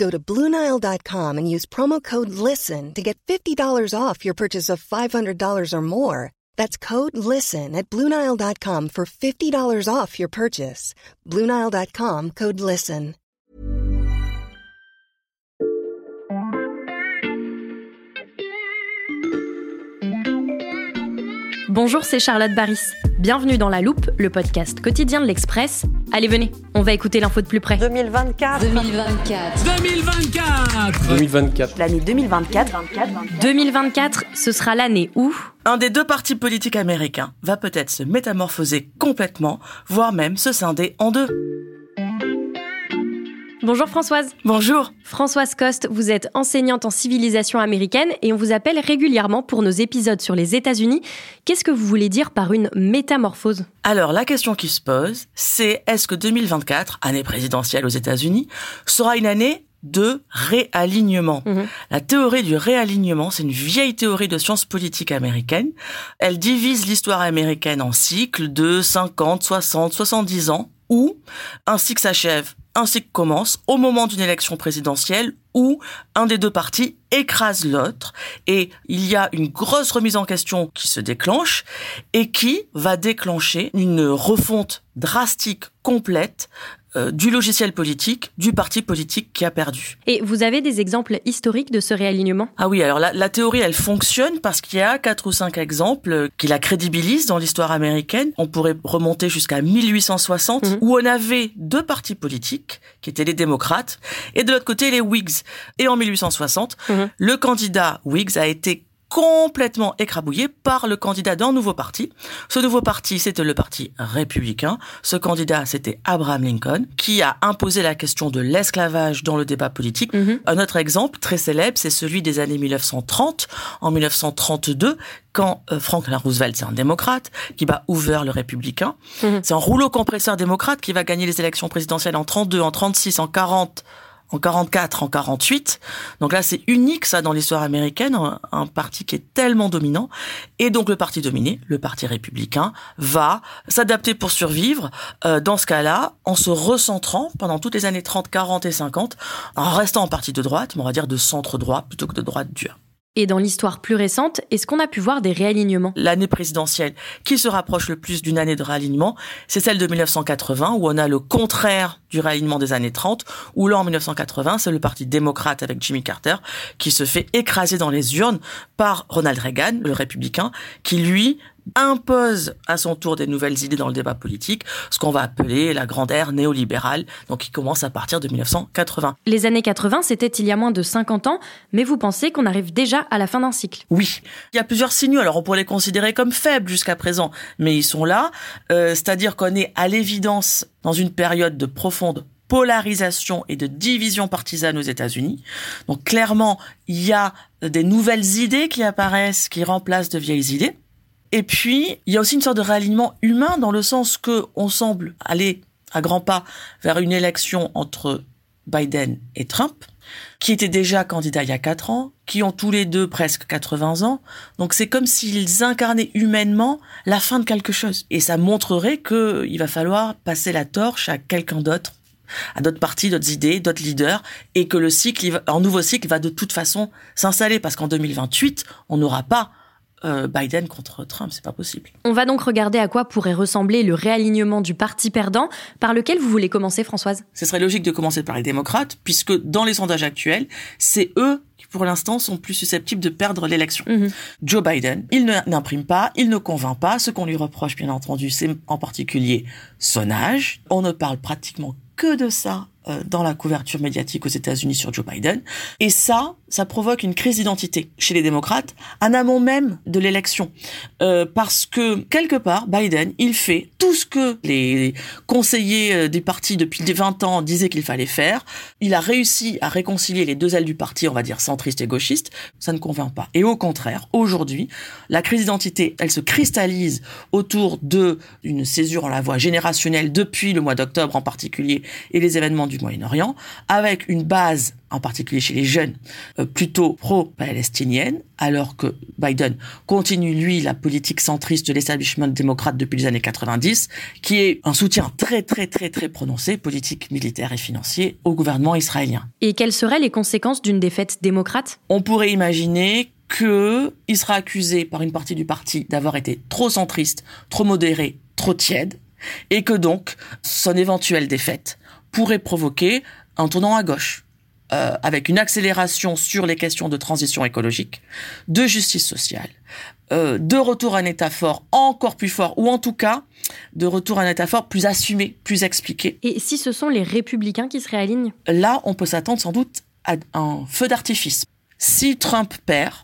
Go to Bluenile.com and use promo code LISTEN to get $50 off your purchase of $500 or more. That's code LISTEN at Bluenile.com for $50 off your purchase. Bluenile.com code LISTEN. Bonjour, c'est Charlotte Baris. Bienvenue dans La Loupe, le podcast quotidien de l'Express. Allez, venez, on va écouter l'info de plus près. 2024. 2024. 2024 2024. L'année 2024. 2024, ce sera l'année où Un des deux partis politiques américains va peut-être se métamorphoser complètement, voire même se scinder en deux. Bonjour Françoise. Bonjour. Françoise Coste, vous êtes enseignante en civilisation américaine et on vous appelle régulièrement pour nos épisodes sur les États-Unis. Qu'est-ce que vous voulez dire par une métamorphose? Alors la question qui se pose, c'est est-ce que 2024, année présidentielle aux États-Unis, sera une année de réalignement? Mhm. La théorie du réalignement, c'est une vieille théorie de sciences politiques américaines. Elle divise l'histoire américaine en cycles de 50, 60, 70 ans, où un cycle s'achève, un cycle commence au moment d'une élection présidentielle où un des deux partis écrase l'autre. Et il y a une grosse remise en question qui se déclenche et qui va déclencher une refonte drastique, complète euh, du logiciel politique, du parti politique qui a perdu. Et vous avez des exemples historiques de ce réalignement? Ah oui, alors la, la théorie, elle fonctionne parce qu'il y a quatre ou cinq exemples qui la crédibilisent dans l'histoire américaine. On pourrait remonter jusqu'à 1860, Mhm. où on avait deux partis politiques, qui étaient les démocrates, et de l'autre côté les Whigs. Et en 1860, Mhm. le candidat Whigs a été complètement écrabouillé par le candidat d'un nouveau parti. Ce nouveau parti, c'était le parti républicain. Ce candidat, c'était Abraham Lincoln, qui a imposé la question de l'esclavage dans le débat politique. Mhm. Un autre exemple très célèbre, c'est celui des années 1930. En 1932, quand euh, Franklin Roosevelt, c'est un démocrate, qui bat Hoover, le républicain. Mhm. C'est un rouleau compresseur démocrate qui va gagner les élections présidentielles en 32, en 36, en 40, en 44, en 48. Donc là, c'est unique, ça, dans l'histoire américaine, un, parti qui est tellement dominant. Et donc, le parti dominé, le parti républicain, va s'adapter pour survivre, euh, dans ce cas-là, en se recentrant pendant toutes les années 30, 40 et 50, en restant en parti de droite, mais on va dire de centre droit plutôt que de droite dure. Et dans l'histoire plus récente, est-ce qu'on a pu voir des réalignements? L'année présidentielle qui se rapproche le plus d'une année de réalignement, c'est celle de 1980, où on a le contraire du réalignement des années 30, où là, en 1980, c'est le parti démocrate avec Jimmy Carter qui se fait écraser dans les urnes par Ronald Reagan, le républicain, qui lui impose à son tour des nouvelles idées dans le débat politique, ce qu'on va appeler la grande ère néolibérale, donc qui commence à partir de 1980. Les années 80, c'était il y a moins de 50 ans, mais vous pensez qu'on arrive déjà à la fin d'un cycle? Oui, il y a plusieurs signaux. Alors on pourrait les considérer comme faibles jusqu'à présent, mais ils sont là. Euh, C'est-à-dire qu'on est à l'évidence dans une période de profonde polarisation et de division partisane aux États-Unis. Donc clairement, il y a des nouvelles idées qui apparaissent, qui remplacent de vieilles idées. Et puis, il y a aussi une sorte de réalignement humain dans le sens que on semble aller à grands pas vers une élection entre Biden et Trump, qui étaient déjà candidats il y a quatre ans, qui ont tous les deux presque 80 ans. Donc c'est comme s'ils incarnaient humainement la fin de quelque chose. Et ça montrerait que il va falloir passer la torche à quelqu'un d'autre à d'autres partis, d'autres idées, d'autres leaders, et que le cycle, un nouveau cycle va de toute façon s'installer, parce qu'en 2028, on n'aura pas euh, Biden contre Trump, c'est pas possible. On va donc regarder à quoi pourrait ressembler le réalignement du parti perdant, par lequel vous voulez commencer, Françoise? Ce serait logique de commencer par les démocrates, puisque dans les sondages actuels, c'est eux qui, pour l'instant, sont plus susceptibles de perdre l'élection. Mhm. Joe Biden, il n'imprime pas, il ne convainc pas. Ce qu'on lui reproche, bien entendu, c'est en particulier son âge. On ne parle pratiquement que de ça euh, dans la couverture médiatique aux États-Unis sur Joe Biden. Et ça, ça provoque une crise d'identité chez les démocrates, en amont même de l'élection. Euh, parce que, quelque part, Biden, il fait tout ce que les conseillers euh, des partis depuis 20 ans disaient qu'il fallait faire. Il a réussi à réconcilier les deux ailes du parti, on va dire centriste et gauchiste. Ça ne convainc pas. Et au contraire, aujourd'hui, la crise d'identité, elle se cristallise autour de une césure en la voie générationnelle depuis le mois d'octobre en particulier et les événements du Moyen-Orient, avec une base, en particulier chez les jeunes, euh, plutôt pro-palestinienne, alors que Biden continue, lui, la politique centriste de l'establishment démocrate depuis les années 90, qui est un soutien très, très, très, très prononcé, politique, militaire et financier, au gouvernement israélien. Et quelles seraient les conséquences d'une défaite démocrate? On pourrait imaginer qu'il sera accusé par une partie du parti d'avoir été trop centriste, trop modéré, trop tiède, et que donc son éventuelle défaite pourrait provoquer un tournant à gauche, euh, avec une accélération sur les questions de transition écologique, de justice sociale, euh, de retour à un État fort encore plus fort, ou en tout cas de retour à un État fort plus assumé, plus expliqué. Et si ce sont les républicains qui se réalignent? Là, on peut s'attendre sans doute à un feu d'artifice. Si Trump perd,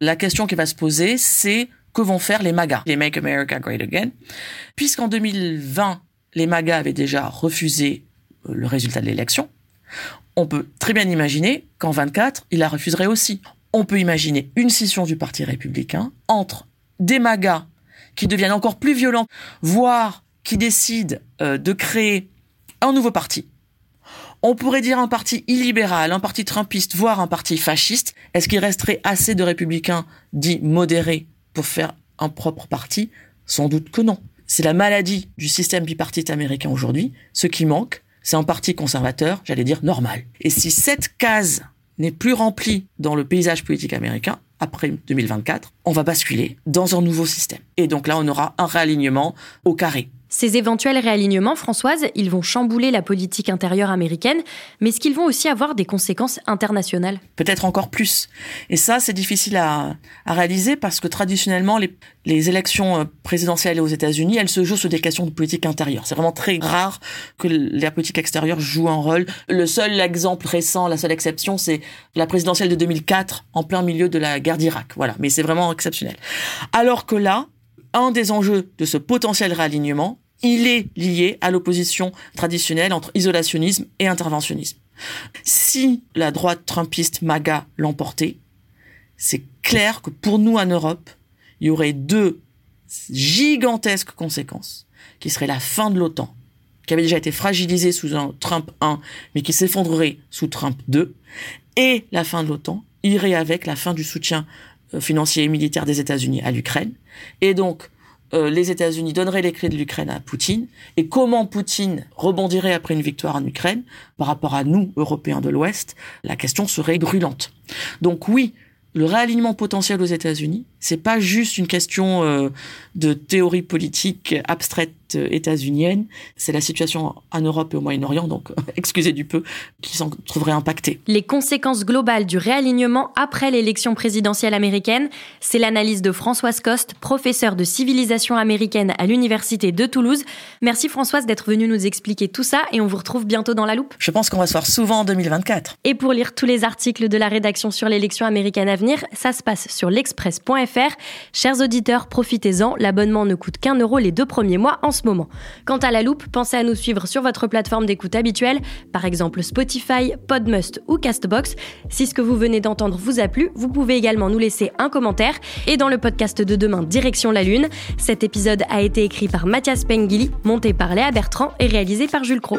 la question qui va se poser, c'est que vont faire les MAGA, les Make America Great Again, puisqu'en 2020, les MAGA avaient déjà refusé le résultat de l'élection, on peut très bien imaginer qu'en 24, il la refuserait aussi. On peut imaginer une scission du Parti républicain entre des magas qui deviennent encore plus violents, voire qui décident euh, de créer un nouveau parti. On pourrait dire un parti illibéral, un parti trumpiste, voire un parti fasciste. Est-ce qu'il resterait assez de républicains dits modérés pour faire un propre parti? Sans doute que non. C'est la maladie du système bipartite américain aujourd'hui. Ce qui manque, c'est un parti conservateur, j'allais dire normal. Et si cette case n'est plus remplie dans le paysage politique américain, après 2024, on va basculer dans un nouveau système. Et donc là, on aura un réalignement au carré. Ces éventuels réalignements, Françoise, ils vont chambouler la politique intérieure américaine, mais est-ce qu'ils vont aussi avoir des conséquences internationales Peut-être encore plus. Et ça, c'est difficile à, réaliser parce que traditionnellement, les, les élections euh, présidentielles aux États-Unis, elles se jouent sur des questions de politique intérieure. C'est vraiment très rare que la politique extérieure joue un rôle. Le seul exemple récent, la seule exception, c'est la présidentielle de 2004 en plein milieu de la guerre d'Irak. Voilà, mais c'est vraiment exceptionnel. Alors que là, un des enjeux de ce potentiel réalignement, il est lié à l'opposition traditionnelle entre isolationnisme et interventionnisme. Si la droite trumpiste MAGA l'emportait, c'est clair que pour nous en Europe, il y aurait deux gigantesques conséquences, qui seraient la fin de l'OTAN, qui avait déjà été fragilisée sous un Trump 1, mais qui s'effondrerait sous Trump 2, et la fin de l'OTAN irait avec la fin du soutien euh, financier et militaire des États-Unis à l'Ukraine. Et donc, euh, les États-Unis donneraient les clés de l'Ukraine à Poutine. Et comment Poutine rebondirait après une victoire en Ukraine par rapport à nous, Européens de l'Ouest, la question serait brûlante. Donc oui, le réalignement potentiel aux États-Unis, c'est pas juste une question euh, de théorie politique abstraite euh, états-unienne, c'est la situation en Europe et au Moyen-Orient, donc excusez du peu, qui s'en trouverait impactée. Les conséquences globales du réalignement après l'élection présidentielle américaine, c'est l'analyse de Françoise Coste, professeure de civilisation américaine à l'Université de Toulouse. Merci Françoise d'être venue nous expliquer tout ça et on vous retrouve bientôt dans la loupe. Je pense qu'on va se voir souvent en 2024. Et pour lire tous les articles de la rédaction sur l'élection américaine à venir, ça se passe sur l'express.fr. Chers auditeurs, profitez-en, l'abonnement ne coûte qu'un euro les deux premiers mois en ce moment. Quant à la loupe, pensez à nous suivre sur votre plateforme d'écoute habituelle, par exemple Spotify, Podmust ou Castbox. Si ce que vous venez d'entendre vous a plu, vous pouvez également nous laisser un commentaire. Et dans le podcast de demain, Direction la Lune, cet épisode a été écrit par Mathias Pengili, monté par Léa Bertrand et réalisé par Jules Cro.